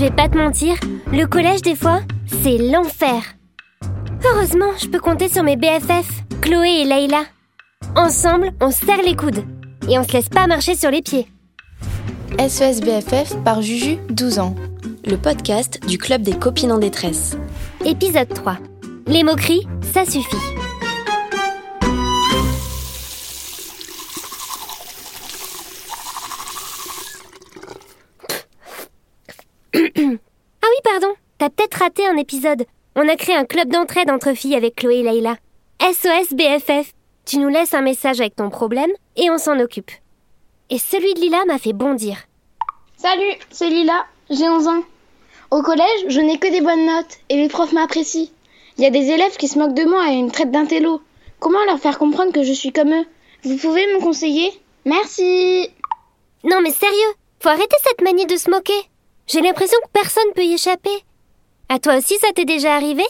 Je vais pas te mentir, le collège des fois, c'est l'enfer. Heureusement, je peux compter sur mes BFF, Chloé et Layla. Ensemble, on serre les coudes et on se laisse pas marcher sur les pieds. SES BFF par Juju, 12 ans. Le podcast du Club des copines en détresse. Épisode 3. Les moqueries, ça suffit. Peut-être raté un épisode. On a créé un club d'entraide entre filles avec Chloé et Layla. SOS BFF. Tu nous laisses un message avec ton problème et on s'en occupe. Et celui de Lila m'a fait bondir. Salut, c'est Lila, j'ai 11 ans. Au collège, je n'ai que des bonnes notes et les profs m'apprécient. Il y a des élèves qui se moquent de moi et me traitent d'intello. Comment leur faire comprendre que je suis comme eux? Vous pouvez me conseiller? Merci Non mais sérieux, faut arrêter cette manie de se moquer. J'ai l'impression que personne peut y échapper. À toi aussi ça t'est déjà arrivé?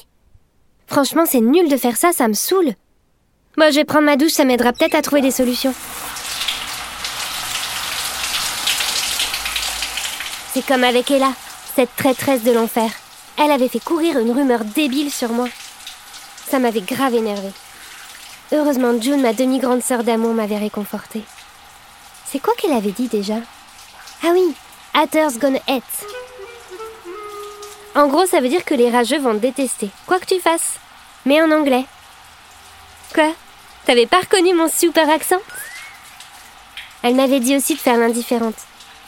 Franchement, c'est nul de faire ça, ça me saoule. Moi, je vais prendre ma douche, ça m'aidera peut-être à trouver des solutions. C'est comme avec Ella, cette traîtresse de l'enfer. Elle avait fait courir une rumeur débile sur moi. Ça m'avait grave énervée. Heureusement, June, ma demi-grande sœur d'amour, m'avait réconfortée. C'est quoi qu'elle avait dit déjà? Ah oui, Haters gonna hate. En gros, ça veut dire que les rageux vont te détester, quoi que tu fasses. Mais en anglais. Quoi? T'avais pas reconnu mon super accent? Elle m'avait dit aussi de faire l'indifférente.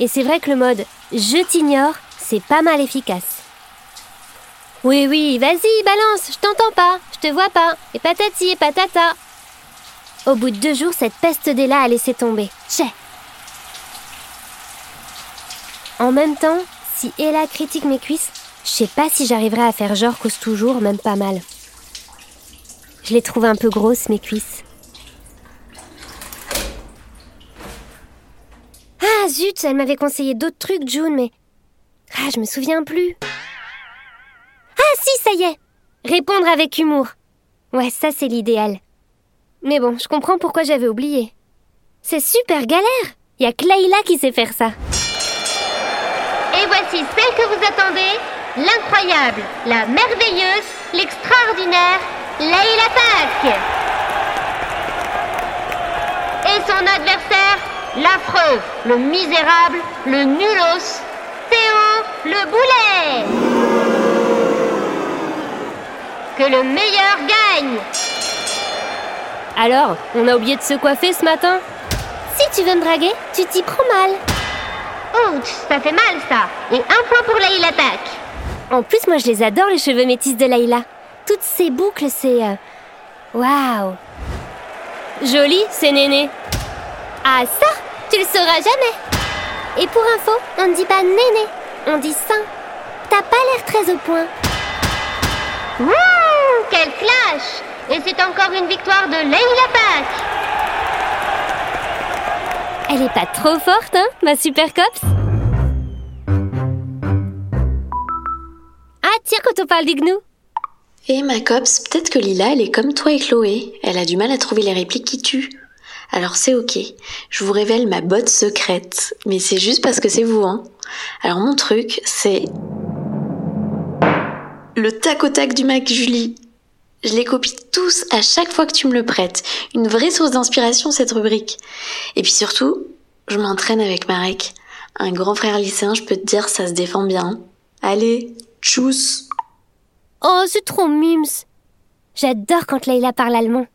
Et c'est vrai que le mode je t'ignore, c'est pas mal efficace. Oui, oui, vas-y, balance, je t'entends pas, je te vois pas, et patati et patata. Au bout de deux jours, cette peste d'Ella a laissé tomber. Chais En même temps, si Ella critique mes cuisses, je sais pas si j'arriverai à faire genre cause toujours, même pas mal. Je les trouve un peu grosses, mes cuisses. Ah zut, elle m'avait conseillé d'autres trucs, June, mais. Ah, je me souviens plus. Ah si, ça y est Répondre avec humour. Ouais, ça c'est l'idéal. Mais bon, je comprends pourquoi j'avais oublié. C'est super galère Il y a qui sait faire ça. Et voici celle que vous attendez, l'incroyable, la merveilleuse, l'extraordinaire, Layla Pack. Et son adversaire, l'affreux, le misérable, le nulos, Théo le boulet. Que le meilleur gagne. Alors, on a oublié de se coiffer ce matin? Si tu veux me draguer, tu t'y prends mal. Ouch, ça fait mal ça. Et un point pour Layla Pack. En plus, moi je les adore, les cheveux métis de Layla. Toutes ces boucles, c'est. euh, Waouh Joli, c'est néné. Ah, ça, tu le sauras jamais. Et pour info, on ne dit pas néné, on dit sein. T'as pas l'air très au point. Wouh, quel clash Et c'est encore une victoire de Layla Pack. Elle est pas trop forte, hein, ma super cops? Quand on parle d'Ignou. Et ma copse, peut-être que Lila, elle est comme toi et Chloé. Elle a du mal à trouver les répliques qui tuent. Alors c'est ok. Je vous révèle ma botte secrète. Mais c'est juste parce que c'est vous, hein. Alors mon truc, c'est... Le tac au tac du Mac Julie. Je les copie tous à chaque fois que tu me le prêtes. Une vraie source d'inspiration, cette rubrique. Et puis surtout, je m'entraîne avec Marek. Un grand frère lycéen, je peux te dire, ça se défend bien. Allez, tchuss Oh, c'est trop mimes. J'adore quand Layla parle allemand.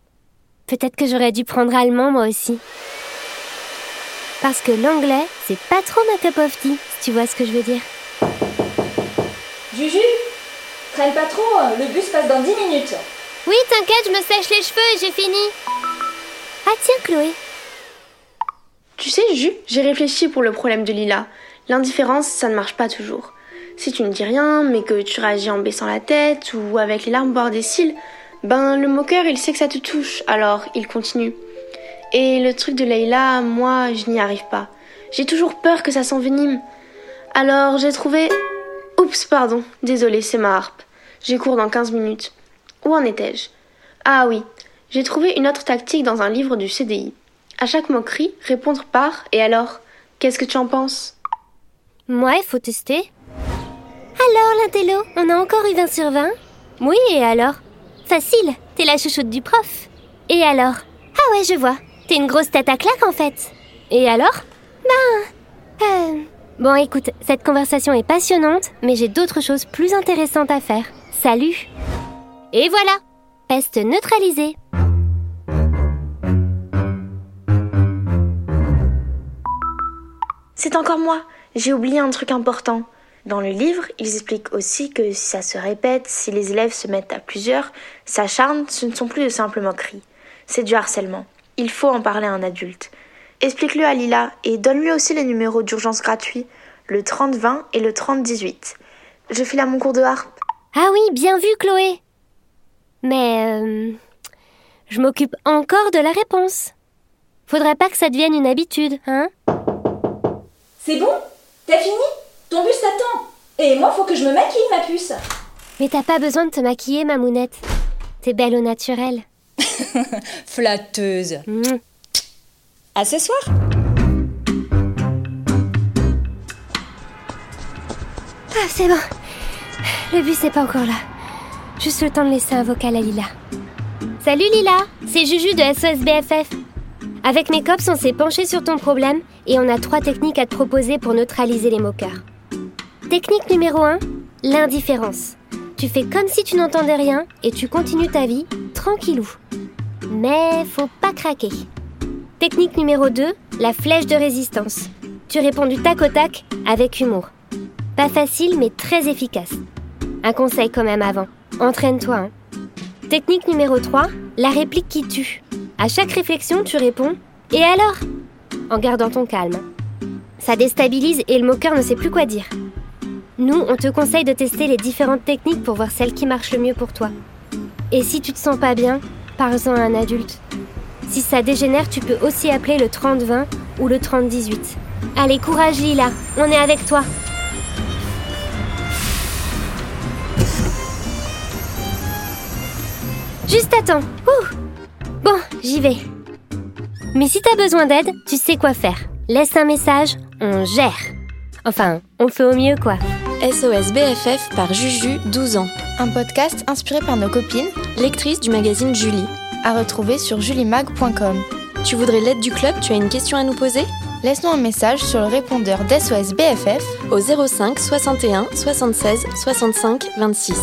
Peut-être que j'aurais dû prendre allemand moi aussi. Parce que l'anglais, c'est pas trop ma cup of tea, si tu vois ce que je veux dire. Juju Traîne pas trop, le bus passe dans 10 minutes. Oui, t'inquiète, je me sèche les cheveux et j'ai fini. Ah tiens, Chloé. Tu sais, Ju, j'ai réfléchi pour le problème de Lila. L'indifférence, ça ne marche pas toujours. Si tu ne dis rien, mais que tu réagis en baissant la tête ou avec les larmes bord des cils, ben le moqueur, il sait que ça te touche, alors il continue. Et le truc de Leïla, moi, je n'y arrive pas. J'ai toujours peur que ça s'envenime. Alors j'ai trouvé... Oups, pardon, désolé, c'est ma harpe. J'ai cours dans 15 minutes. Où en étais-je? Ah oui, j'ai trouvé une autre tactique dans un livre du CDI. À chaque moquerie, répondre par et alors Qu'est-ce que tu en penses? Moi, il faut tester. Alors, l'intello, on a encore eu 20 sur 20 Oui, et alors? Facile, t'es la chouchoute du prof. Et alors? Ah ouais, je vois. T'es une grosse tête à claque en fait. Et alors? Ben... euh, Bon, écoute, cette conversation est passionnante, mais j'ai d'autres choses plus intéressantes à faire. Salut Et voilà Peste neutralisée C'est encore moi. J'ai oublié un truc important. Dans le livre, ils expliquent aussi que si ça se répète, si les élèves se mettent à plusieurs, s'acharnent, ce ne sont plus de simples moqueries. C'est du harcèlement. Il faut en parler à un adulte. Explique-le à Lila et donne-lui aussi les numéros d'urgence gratuits, le 30-20 et le 30-18. Je file à mon cours de harpe. Ah oui, bien vu, Chloé Mais... euh, je m'occupe encore de la réponse. Faudrait pas que ça devienne une habitude, hein? C'est bon? T'as fini? Ton bus t'attend. Et moi, faut que je me maquille, ma puce. Mais t'as pas besoin de te maquiller, ma mounette. T'es belle au naturel. Flatteuse. Mmh. À ce soir Ah, c'est bon. Le bus n'est pas encore là. Juste le temps de laisser un vocal à Lila. Salut Lila, c'est Juju de SOS BFF. Avec mes cops, on s'est penché sur ton problème et on a trois techniques à te proposer pour neutraliser les moqueurs. Technique numéro 1, l'indifférence. Tu fais comme si tu n'entendais rien et tu continues ta vie tranquillou. Mais faut pas craquer. Technique numéro 2, la flèche de résistance. Tu réponds du tac au tac avec humour. Pas facile mais très efficace. Un conseil quand même avant. Entraîne-toi. hein. Technique numéro 3, la réplique qui tue. À chaque réflexion, tu réponds Et alors? En gardant ton calme. Ça déstabilise et le moqueur ne sait plus quoi dire. Nous, on te conseille de tester les différentes techniques pour voir celle qui marche le mieux pour toi. Et si tu te sens pas bien, parle-en à un adulte. Si ça dégénère, tu peux aussi appeler le 30-20 ou le 30-18. Allez, courage Lila, on est avec toi. Juste attends. Ouh. Bon, j'y vais. Mais si t'as besoin d'aide, tu sais quoi faire. Laisse un message, on gère. Enfin, on fait au mieux quoi. SOS BFF par Juju, 12 ans. Un podcast inspiré par nos copines, Lectrice du magazine Julie. à retrouver sur julimag.com. Tu voudrais l'aide du club? Tu as une question à nous poser? Laisse-nous un message sur le répondeur d'SOS BFF Au 05 61 76 65 26.